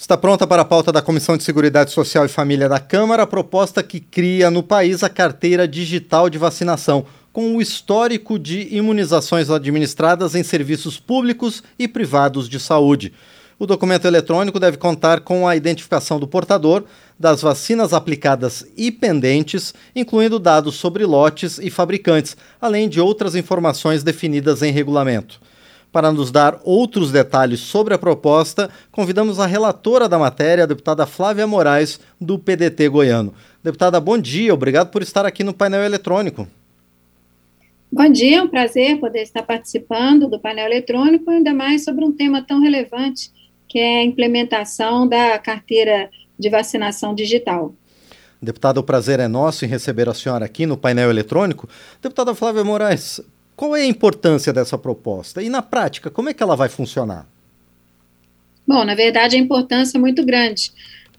Está pronta para a pauta da Comissão de Seguridade Social e Família da Câmara a proposta que cria no país a carteira digital de vacinação, com o histórico de imunizações administradas em serviços públicos e privados de saúde. O documento eletrônico deve contar com a identificação do portador, das vacinas aplicadas e pendentes, incluindo dados sobre lotes e fabricantes, além de outras informações definidas em regulamento. Para nos dar outros detalhes sobre a proposta, convidamos a relatora da matéria, a deputada Flávia Moraes, do PDT goiano. Deputada, bom dia, obrigado por estar aqui no painel eletrônico. Bom dia, é um prazer poder estar participando do painel eletrônico, ainda mais sobre um tema tão relevante, que é a implementação da carteira de vacinação digital. Deputada, o prazer é nosso em receber a senhora aqui no painel eletrônico. Deputada Flávia Moraes, qual é a importância dessa proposta? E na prática, como é que ela vai funcionar? Bom, na verdade, a importância é muito grande.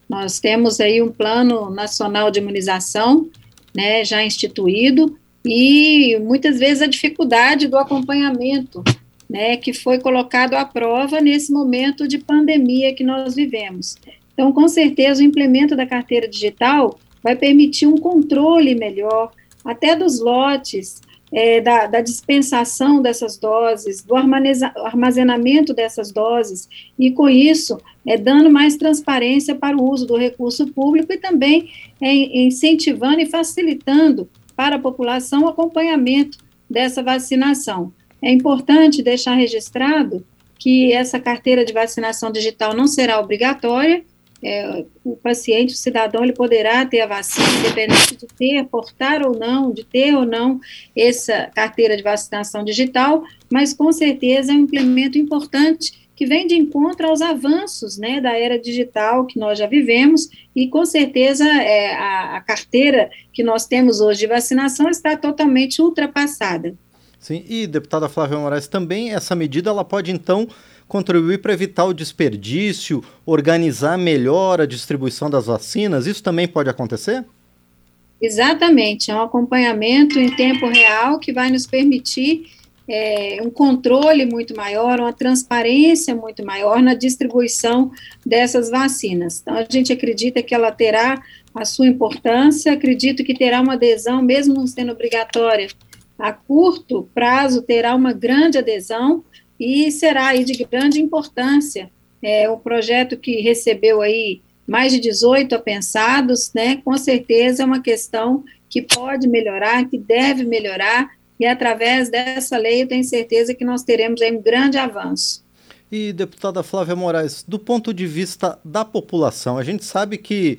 Nós temos aí um plano nacional de imunização, né, já instituído, e muitas vezes a dificuldade do acompanhamento, né, que foi colocado à prova nesse momento de pandemia que nós vivemos. Então, com certeza, o implemento da carteira digital vai permitir um controle melhor, até dos lotes, é, da, da, dispensação dessas doses, do armazenamento dessas doses, e com isso, é, dando mais transparência para o uso do recurso público e também é, incentivando e facilitando para a população o acompanhamento dessa vacinação. É importante deixar registrado que essa carteira de vacinação digital não será obrigatória, é, o paciente, o cidadão, ele poderá ter a vacina, independente de ter, portar ou não, de ter ou não essa carteira de vacinação digital, mas com certeza é um implemento importante que vem de encontro aos avanços né, da era digital que nós já vivemos, e com certeza é, a, a carteira que nós temos hoje de vacinação está totalmente ultrapassada. Sim, e deputada Flávia Moraes, também essa medida ela pode então contribuir para evitar o desperdício, organizar melhor a distribuição das vacinas? Isso também pode acontecer? Exatamente, é um acompanhamento em tempo real que vai nos permitir é, um controle muito maior, uma transparência muito maior na distribuição dessas vacinas. Então, a gente acredita que ela terá a sua importância, acredito que terá uma adesão, mesmo não sendo obrigatória, a curto prazo terá uma grande adesão, e será aí de grande importância é, o projeto que recebeu aí mais de 18 apensados, né, com certeza é uma questão que pode melhorar, que deve melhorar, e através dessa lei eu tenho certeza que nós teremos aí um grande avanço. E, deputada Flávia Moraes, do ponto de vista da população, a gente sabe que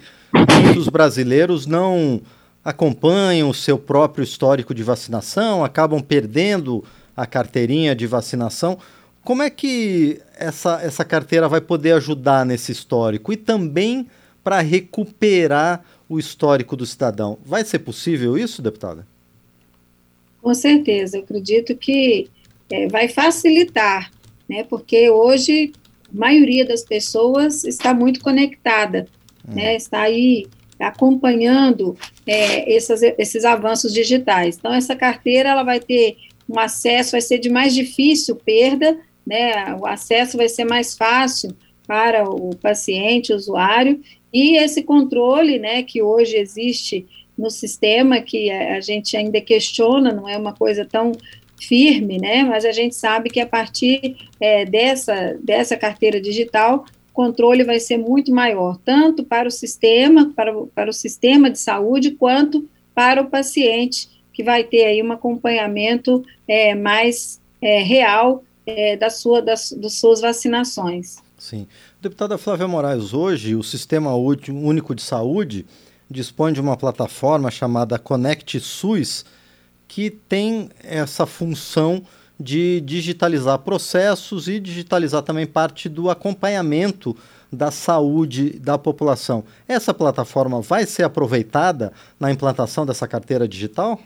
muitos brasileiros não acompanham o seu próprio histórico de vacinação, acabam perdendo a carteirinha de vacinação. Como é que essa, essa carteira vai poder ajudar nesse histórico e também para recuperar o histórico do cidadão? Vai ser possível isso, deputada? Com certeza, eu acredito que é, vai facilitar, né, porque hoje a maioria das pessoas está muito conectada, hum. né, está aí acompanhando é, essas, esses avanços digitais. Então, essa carteira ela vai ter um acesso vai ser de mais difícil perda, né? O acesso vai ser mais fácil para o paciente, o usuário, e esse controle, né, que hoje existe no sistema, que a gente ainda questiona, não é uma coisa tão firme, né, mas a gente sabe que a partir é, dessa, dessa carteira digital, o controle vai ser muito maior, tanto para o sistema, para para o sistema de saúde, quanto para o paciente, que vai ter aí um acompanhamento é, mais é, real é, da sua, das, das suas vacinações. Sim. Deputada Flávia Moraes, hoje o Sistema Único de Saúde dispõe de uma plataforma chamada Conect SUS, que tem essa função de digitalizar processos e digitalizar também parte do acompanhamento da saúde da população. Essa plataforma vai ser aproveitada na implantação dessa carteira digital?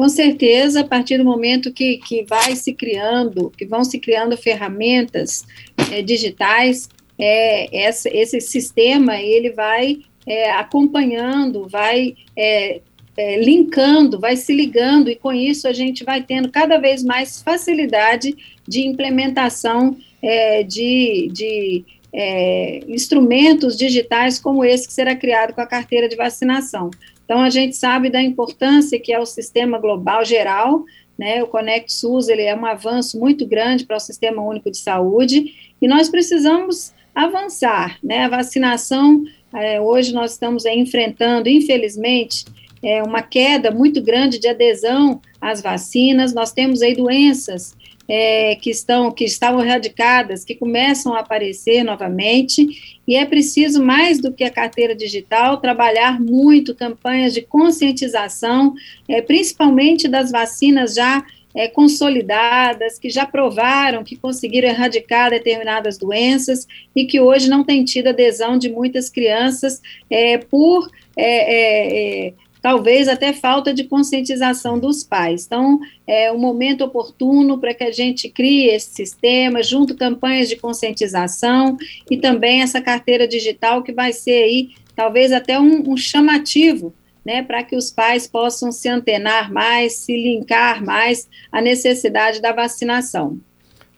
Com certeza, a partir do momento que, que vai se criando, que vão se criando ferramentas é, digitais, é, essa, esse sistema ele vai é, acompanhando, vai é, é, linkando, vai se ligando, e com isso a gente vai tendo cada vez mais facilidade de implementação é, de, de é, instrumentos digitais como esse que será criado com a carteira de vacinação. Então, a gente sabe da importância que é o sistema global geral, né, o Conect SUS ele é um avanço muito grande para o Sistema Único de Saúde, e nós precisamos avançar, né, a vacinação, é, hoje nós estamos enfrentando, infelizmente, é, uma queda muito grande de adesão às vacinas, nós temos aí doenças é, que estão que estavam erradicadas, que começam a aparecer novamente, e é preciso mais do que a carteira digital trabalhar muito campanhas de conscientização, é, principalmente das vacinas já é, consolidadas, que já provaram que conseguiram erradicar determinadas doenças e que hoje não tem tido adesão de muitas crianças é, por é, é, é talvez até falta de conscientização dos pais. Então, é um momento oportuno para que a gente crie esse sistema, junto campanhas de conscientização e também essa carteira digital que vai ser aí talvez até um, um chamativo né, para que os pais possam se antenar mais, se linkar mais à necessidade da vacinação.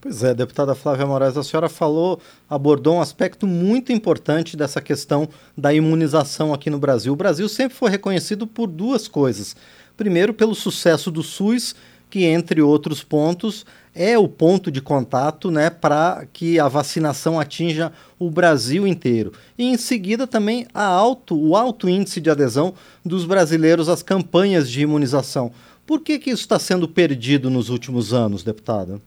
Pois é, deputada Flávia Moraes, a senhora falou, abordou um aspecto muito importante dessa questão da imunização aqui no Brasil. O Brasil sempre foi reconhecido por duas coisas. Primeiro, pelo sucesso do SUS, que, entre outros pontos, é o ponto de contato né, para que a vacinação atinja o Brasil inteiro. E, em seguida, também a alto, o alto índice de adesão dos brasileiros às campanhas de imunização. Por que, que isso está sendo perdido nos últimos anos, deputada?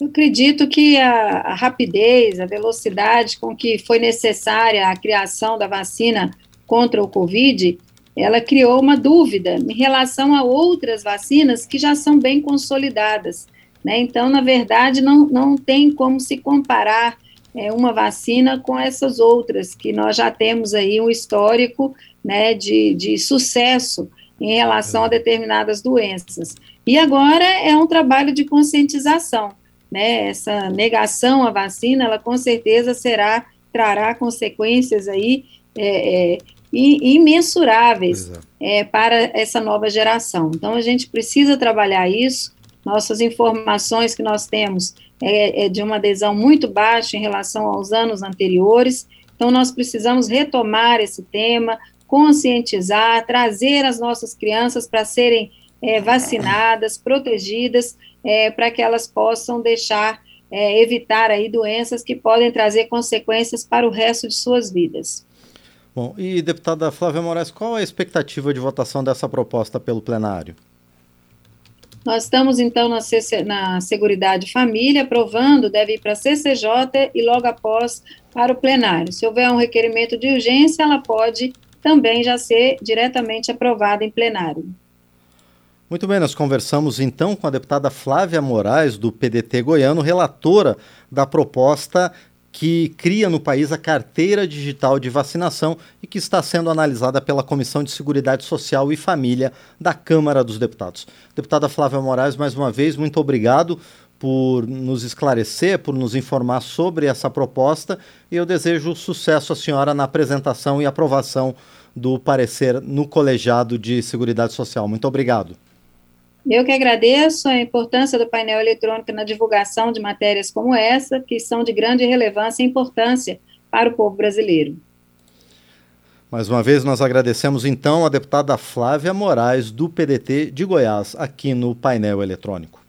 Eu acredito que a, a, rapidez, a velocidade com que foi necessária a criação da vacina contra o Covid, ela criou uma dúvida em relação a outras vacinas que já são bem consolidadas. Né? Então, na verdade, não, não tem como se comparar é, uma vacina com essas outras, que nós já temos aí um histórico né, de, de sucesso em relação a determinadas doenças. E agora é um trabalho de conscientização né, essa negação à vacina, ela com certeza será, trará consequências aí é, é, imensuráveis é. é. para essa nova geração. Então, a gente precisa trabalhar isso, nossas informações que nós temos é, é de uma adesão muito baixa em relação aos anos anteriores, então nós precisamos retomar esse tema, conscientizar, trazer as nossas crianças para serem é, vacinadas, protegidas, é, para que elas possam deixar, é, evitar aí doenças que podem trazer consequências para o resto de suas vidas. Bom, e deputada Flávia Moraes, qual a expectativa de votação dessa proposta pelo plenário? Nós estamos, então, na, CC, na Seguridade Família, aprovando, deve ir para a CCJ e logo após para o plenário. Se houver um requerimento de urgência, ela pode também já ser diretamente aprovada em plenário. Muito bem, nós conversamos então com a deputada Flávia Moraes, do PDT goiano, relatora da proposta que cria no país a carteira digital de vacinação e que está sendo analisada pela Comissão de Seguridade Social e Família da Câmara dos Deputados. Deputada Flávia Moraes, mais uma vez, muito obrigado por nos esclarecer, por nos informar sobre essa proposta e eu desejo sucesso à senhora na apresentação e aprovação do parecer no Colegiado de Seguridade Social. Muito obrigado. Eu que agradeço a importância do painel eletrônico na divulgação de matérias como essa, que são de grande relevância e importância para o povo brasileiro. Mais uma vez, nós agradecemos então a deputada Flávia Moraes, do PDT de Goiás, aqui no painel eletrônico.